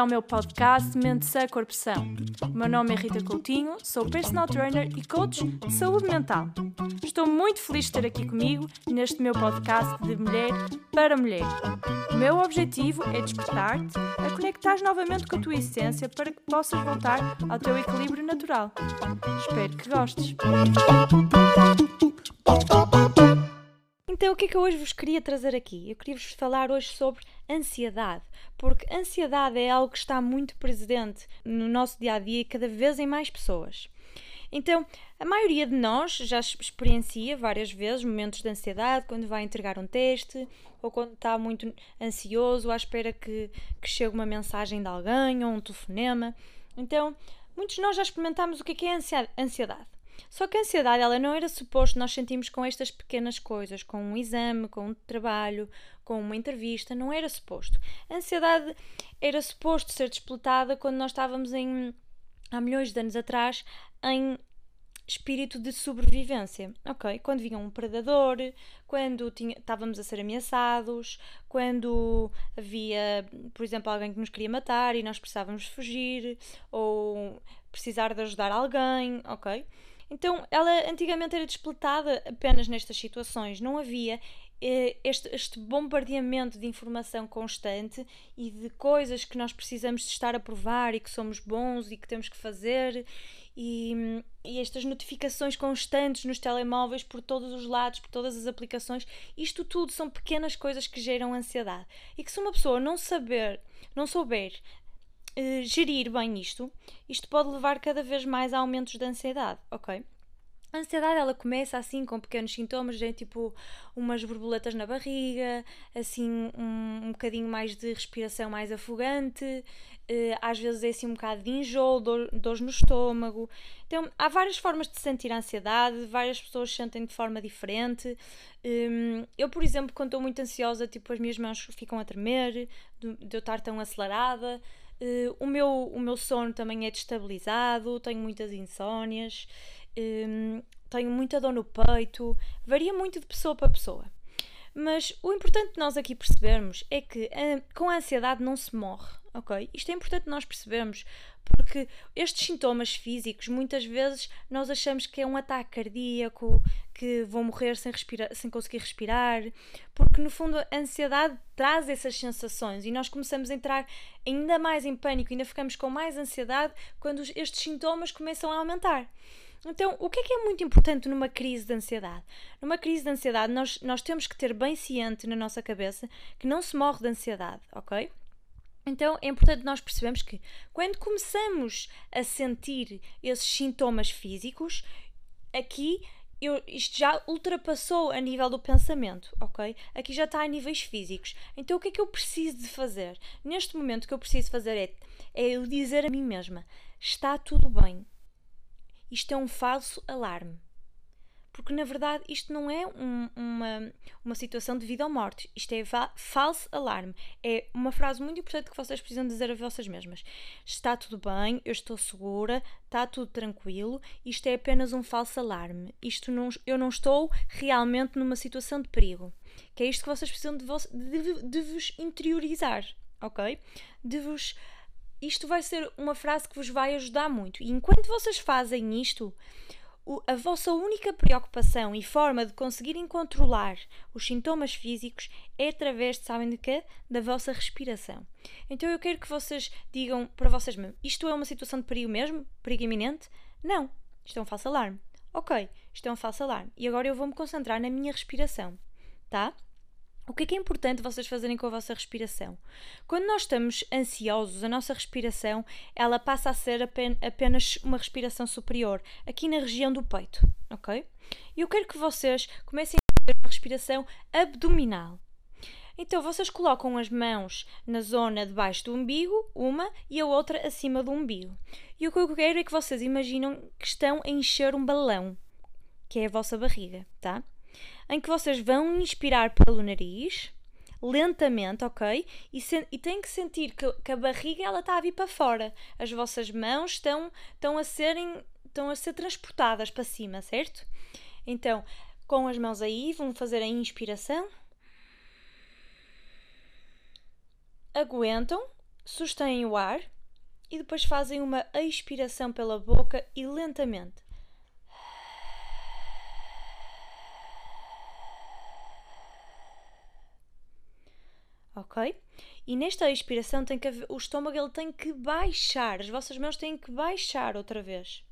ao meu podcast Mente Sã Corpo. O meu nome é Rita Coutinho, sou personal trainer e coach de saúde mental. Estou muito feliz de estar aqui comigo neste meu podcast de mulher para mulher. O meu objetivo é despertar-te a conectar novamente com a tua essência para que possas voltar ao teu equilíbrio natural. Espero que gostes. Que é que eu hoje vos queria trazer aqui? Eu queria vos falar hoje sobre ansiedade, porque ansiedade é algo que está muito presente no nosso dia a dia e cada vez em mais pessoas. Então, a maioria de nós já experiencia várias vezes momentos de ansiedade quando vai entregar um teste ou quando está muito ansioso à espera que, que chegue uma mensagem de alguém ou um telefonema. Então, muitos de nós já experimentamos o que é, que é ansiedade. Só que a ansiedade ela não era suposto nós sentimos com estas pequenas coisas, com um exame, com um trabalho, com uma entrevista, não era suposto. A ansiedade era suposto ser despletada quando nós estávamos em há milhões de anos atrás em espírito de sobrevivência, ok? Quando vinha um predador, quando tinha, estávamos a ser ameaçados, quando havia, por exemplo, alguém que nos queria matar e nós precisávamos fugir, ou precisar de ajudar alguém, ok? Então, ela antigamente era despletada apenas nestas situações, não havia eh, este, este, bombardeamento de informação constante e de coisas que nós precisamos de estar a provar e que somos bons e que temos que fazer. E, e, estas notificações constantes nos telemóveis por todos os lados, por todas as aplicações, isto tudo são pequenas coisas que geram ansiedade. E que se uma pessoa não saber, não souber uh, gerir bem isto, isto pode levar cada vez mais a aumentos de ansiedade, ok? A ansiedade ela começa assim com pequenos sintomas, de, tipo umas borboletas na barriga, assim um, um bocadinho mais de respiração mais afogante, uh, às vezes é assim um bocado de enjoo, dor, dores no estômago. Então há várias formas de sentir a ansiedade, várias pessoas sentem de forma diferente. Um, eu, por exemplo, quando estou muito ansiosa, tipo as minhas mãos ficam a tremer, de, de eu estar tão acelerada. Uh, o, meu, o meu sono também é destabilizado, tenho muitas insónias, um, tenho muita dor no peito, varia muito de pessoa para pessoa. Mas o importante de nós aqui percebermos é que uh, com a ansiedade não se morre, ok? Isto é importante nós percebermos, porque estes sintomas físicos, muitas vezes nós achamos que é um ataque cardíaco, que vão morrer sem, respirar, sem conseguir respirar, porque no fundo a ansiedade traz essas sensações e nós começamos a entrar ainda mais em pânico, ainda ficamos com mais ansiedade quando estes sintomas começam a aumentar. Então, o que é que é muito importante numa crise de ansiedade? Numa crise de ansiedade, nós, nós temos que ter bem ciente na nossa cabeça que não se morre de ansiedade, ok? Então é importante nós percebermos que quando começamos a sentir esses sintomas físicos, aqui eu, isto já ultrapassou a nível do pensamento, ok? Aqui já está a níveis físicos. Então o que é que eu preciso de fazer? Neste momento o que eu preciso fazer é, é eu dizer a mim mesma: está tudo bem. Isto é um falso alarme porque na verdade isto não é um, uma, uma situação de vida ou morte, isto é falso alarme. É uma frase muito importante que vocês precisam dizer a vossas mesmas. Está tudo bem, eu estou segura, está tudo tranquilo, isto é apenas um falso alarme. Isto não, eu não estou realmente numa situação de perigo. Que é isto que vocês precisam de, vos, de, de vos interiorizar, ok? De vos isto vai ser uma frase que vos vai ajudar muito. E enquanto vocês fazem isto, a vossa única preocupação e forma de conseguirem controlar os sintomas físicos é através, sabem de quê? Da vossa respiração. Então eu quero que vocês digam para vocês mesmos: isto é uma situação de perigo mesmo? Perigo iminente? Não. Isto é um falso alarme. Ok, isto é um falso alarme. E agora eu vou me concentrar na minha respiração, tá? O que é que é importante vocês fazerem com a vossa respiração? Quando nós estamos ansiosos, a nossa respiração ela passa a ser apenas uma respiração superior, aqui na região do peito, ok? E eu quero que vocês comecem a fazer uma respiração abdominal. Então vocês colocam as mãos na zona debaixo do umbigo, uma e a outra acima do umbigo. E o que eu quero é que vocês imaginam que estão a encher um balão, que é a vossa barriga, tá? Em que vocês vão inspirar pelo nariz, lentamente, ok? E, e têm que sentir que, que, a barriga ela está a vir para fora. As vossas mãos estão, estão, a serem, estão a ser transportadas para cima, certo? Então, com as mãos aí, vão fazer a inspiração. Aguentam sustêm o ar e depois fazem uma expiração pela boca e lentamente. Ok? E nesta expiração tem que haver, o estômago ele tem que baixar, as vossas mãos têm que baixar outra vez.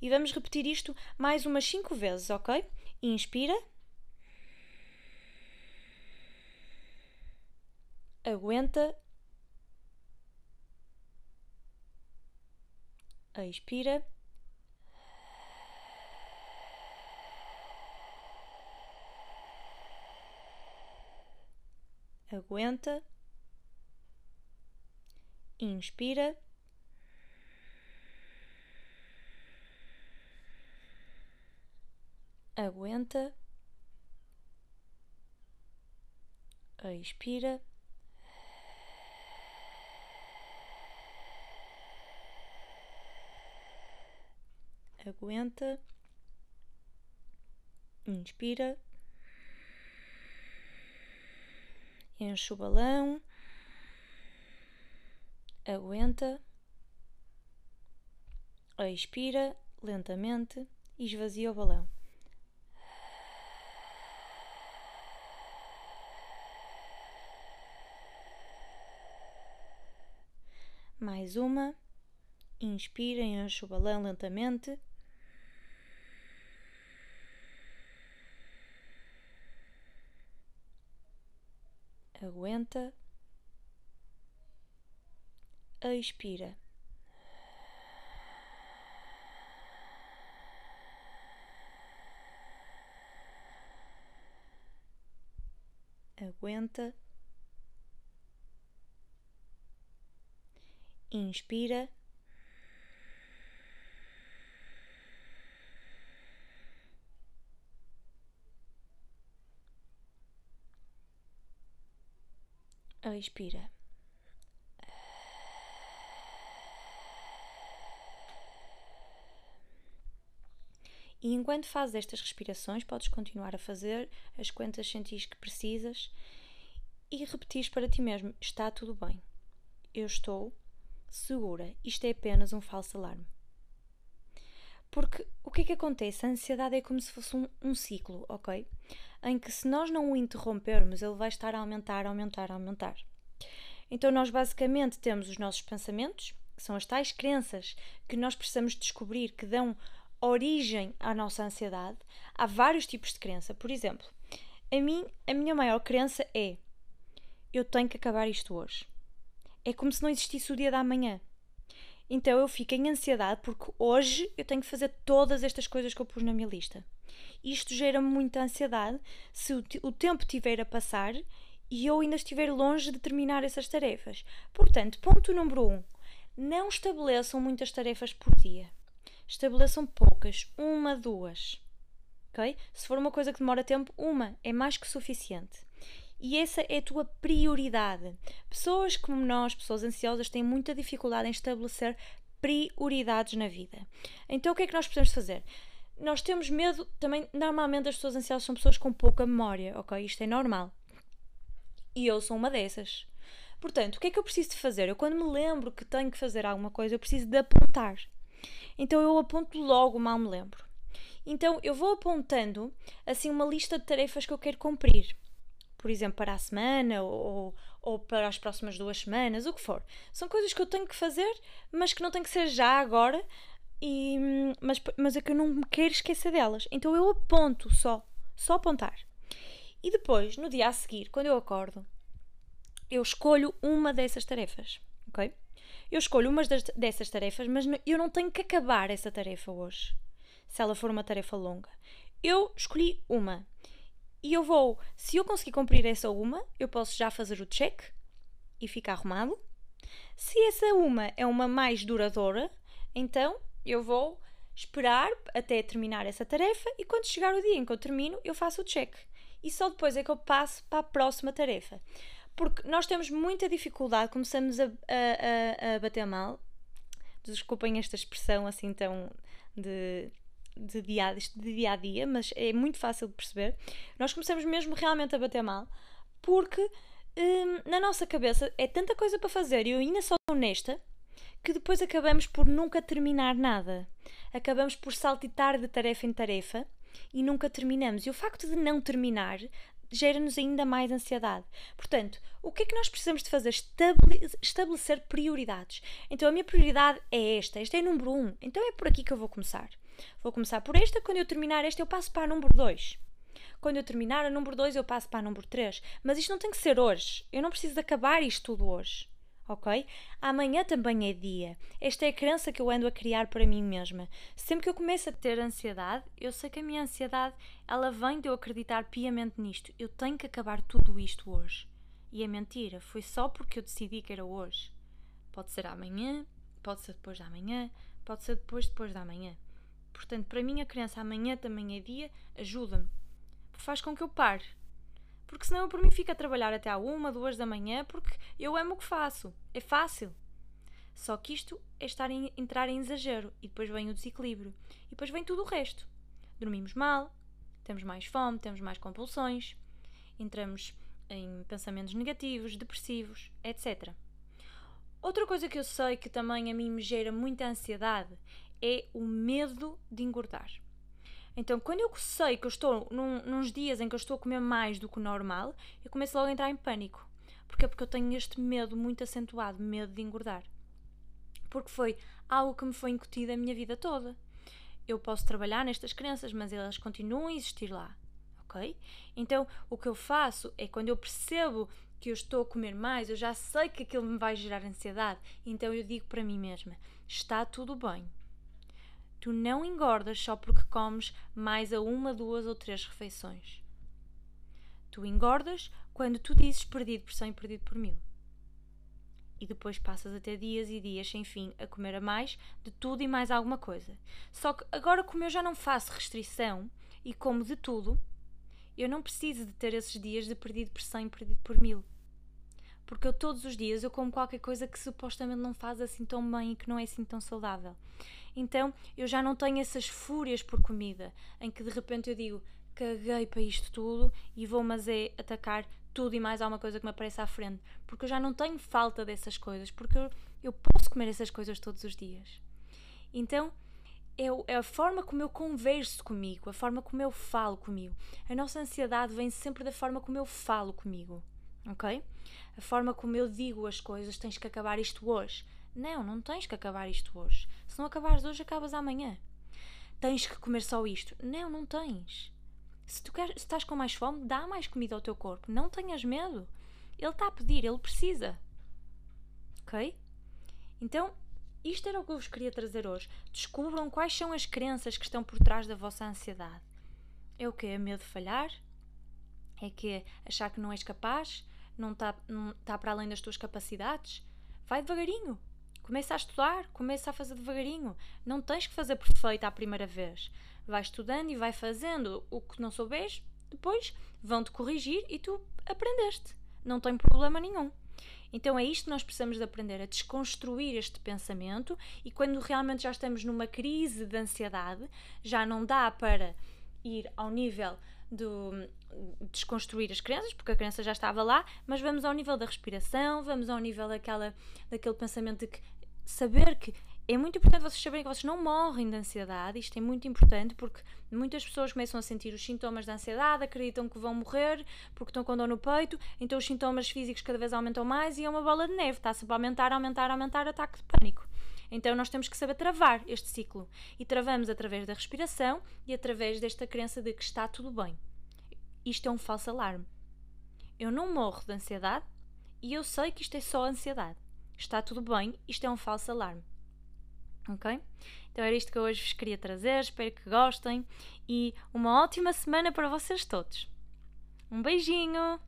E vamos repetir isto mais umas 5 vezes, ok? Inspira. Aguenta. Expira. Aguenta. Inspira. Aguenta. Expira. Aguenta. Inspira. Enche o balão. Aguenta. Expira lentamente e esvazia o balão. Mais uma. Inspira, enche o balão lentamente. Aguenta. Expira. Aguenta. Inspira. Expira. E enquanto fazes estas respirações, podes continuar a fazer as quantas sentis que precisas e repetir para ti mesmo: está tudo bem. Eu estou segura. Isto é apenas um falso alarme. Porque o que é que acontece? A ansiedade é como se fosse um, um ciclo, ok? Em que se nós não o interrompermos, ele vai estar a aumentar, aumentar, aumentar. Então, nós basicamente temos os nossos pensamentos, que são as tais crenças que nós precisamos descobrir que dão origem à nossa ansiedade. Há vários tipos de crença. Por exemplo, a mim, a minha maior crença é: eu tenho que acabar isto hoje. É como se não existisse o dia da manhã. Então eu fico em ansiedade porque hoje eu tenho que fazer todas estas coisas que eu pus na minha lista. Isto gera-me muita ansiedade se o, o tempo estiver a passar e eu ainda estiver longe de terminar essas tarefas. Portanto, ponto número um: não estabeleçam muitas tarefas por dia. Estabeleçam poucas, uma, duas. Ok? Se for uma coisa que demora tempo, uma é mais que suficiente. E essa é a tua prioridade. Pessoas como nós, pessoas ansiosas, têm muita dificuldade em estabelecer prioridades na vida. Então o que é que nós precisamos fazer? Nós temos medo, também, normalmente as pessoas ansiosas são pessoas com pouca memória, ok? Isto é normal. E eu sou uma dessas. Portanto, o que é que eu preciso de fazer? Eu, quando me lembro que tenho que fazer alguma coisa, eu preciso de apontar. Então, eu aponto logo, mal me lembro. Então, eu vou apontando, assim, uma lista de tarefas que eu quero cumprir. Por exemplo, para a semana ou, ou para as próximas duas semanas, o que for. São coisas que eu tenho que fazer, mas que não tem que ser já agora, e, mas, mas é que eu não me quero esquecer delas. Então, eu aponto só, só apontar. E depois, no dia a seguir, quando eu acordo, eu escolho uma dessas tarefas, ok? Eu escolho uma dessas tarefas, mas eu não tenho que acabar essa tarefa hoje, se ela for uma tarefa longa. Eu escolhi uma e eu vou, se eu conseguir cumprir essa uma, eu posso já fazer o check e ficar arrumado. Se essa uma é uma mais duradoura, então eu vou esperar até terminar essa tarefa e quando chegar o dia em que eu termino, eu faço o check e só depois é que eu passo para a próxima tarefa. Porque nós temos muita dificuldade, começamos a, a, a, bater mal. Desculpem esta expressão assim tão de, de, dia, de dia a dia, mas é muito fácil de perceber. Nós começamos mesmo realmente a bater mal porque hum, na nossa cabeça é tanta coisa para fazer e eu ainda sou honesta que depois acabamos por nunca terminar nada. Acabamos por saltitar de tarefa em tarefa e nunca terminamos. E o facto de não terminar gera-nos ainda mais ansiedade. Portanto, o que é que nós precisamos de fazer? Estabelecer prioridades. Então, a minha prioridade é esta. Esta é número 1. Um. Então, é por aqui que eu vou começar. Vou começar por esta. Quando eu terminar esta, eu passo para a número 2. Quando eu terminar a número 2, eu passo para a número 3. Mas isto não tem que ser hoje. Eu não preciso de acabar isto tudo hoje ok? Amanhã também é dia. Esta é a crença que eu ando a criar para mim mesma. Sempre que eu começo a ter ansiedade, eu sei que a minha ansiedade, ela vem de eu acreditar piamente nisto. Eu tenho que acabar tudo isto hoje. E é mentira, foi só porque eu decidi que era hoje. Pode ser amanhã, pode ser depois da manhã, pode ser depois depois da manhã. Portanto, para mim a crença amanhã também é dia, ajuda-me. Faz com que eu pare porque senão eu por mim fico a trabalhar até à uma, duas da manhã, porque eu amo o que faço. É fácil. Só que isto é estar em, entrar em exagero e depois vem o desequilíbrio. E depois vem tudo o resto. Dormimos mal, temos mais fome, temos mais compulsões, entramos em pensamentos negativos, depressivos, etc. Outra coisa que eu sei que também a mim me gera muita ansiedade é o medo de engordar. Então, quando eu sei que eu estou num, nos dias em que eu estou a comer mais do que o normal, eu começo logo a entrar em pânico. Porquê? Porque eu tenho este medo muito acentuado, medo de engordar. Porque foi algo que me foi incutido a minha vida toda. Eu posso trabalhar nestas crenças, mas elas continuam a existir lá. Ok? Então, o que eu faço é quando eu percebo que eu estou a comer mais, eu já sei que aquilo me vai gerar ansiedade, então eu digo para mim mesma: está tudo bem Tu não engordas só porque comes mais a uma, duas ou três refeições. Tu engordas quando tu dizes perdido por cem, perdido por mil. E depois passas até dias e dias sem fim a comer a mais de tudo e mais alguma coisa. Só que agora, como eu já não faço restrição e como de tudo, eu não preciso de ter esses dias de perdido por cem, perdido por mil porque eu todos os dias eu como qualquer coisa que supostamente não faz assim tão bem e que não é assim tão saudável. Então eu já não tenho essas fúrias por comida, em que de repente eu digo caguei para isto tudo e vou mas é atacar tudo e mais alguma coisa que me apareça à frente, porque eu já não tenho falta dessas coisas, porque eu, eu posso comer essas coisas todos os dias. Então é, é a forma como eu converso comigo, a forma como eu falo comigo. A nossa ansiedade vem sempre da forma como eu falo comigo ok? A forma como eu digo as coisas, tens que acabar isto hoje. Não, não tens que acabar isto hoje. Se não acabares hoje, acabas amanhã. Tens que comer só isto. Não, não tens. Se tu queres, se estás com mais fome, dá mais comida ao teu corpo. Não tenhas medo. Ele está a pedir, ele precisa. Ok? Então, isto era o que eu vos queria trazer hoje. Descubram quais são as crenças que estão por trás da vossa ansiedade. É o que? É medo de falhar? É que achar que não és capaz? Não está tá para além das tuas capacidades, vai devagarinho. Começa a estudar, começa a fazer devagarinho. Não tens que fazer perfeito à primeira vez. Vai estudando e vai fazendo o que não souberes, depois vão-te corrigir e tu aprendeste. Não tem problema nenhum. Então é isto que nós precisamos de aprender, a desconstruir este pensamento e quando realmente já estamos numa crise de ansiedade, já não dá para ir ao nível do desconstruir as crenças, porque a crença já estava lá, mas vamos ao nível da respiração, vamos ao nível daquela, daquele pensamento de que saber que é muito importante vocês saberem que vocês não morrem de ansiedade, isto é muito importante porque muitas pessoas começam a sentir os sintomas da ansiedade, acreditam que vão morrer porque estão com dor no peito, então os sintomas físicos cada vez aumentam mais e é uma bola de neve, está sempre a aumentar, aumentar, aumentar, ataque de pânico. Então nós temos que saber travar este ciclo e travamos através da respiração e através desta crença de que está tudo bem isto é um falso alarme. Eu não morro de ansiedade e eu sei que isto é só ansiedade. Está tudo bem, isto é um falso alarme. Ok? Então era isto que eu hoje vos queria trazer. Espero que gostem e uma ótima semana para vocês todos. Um beijinho!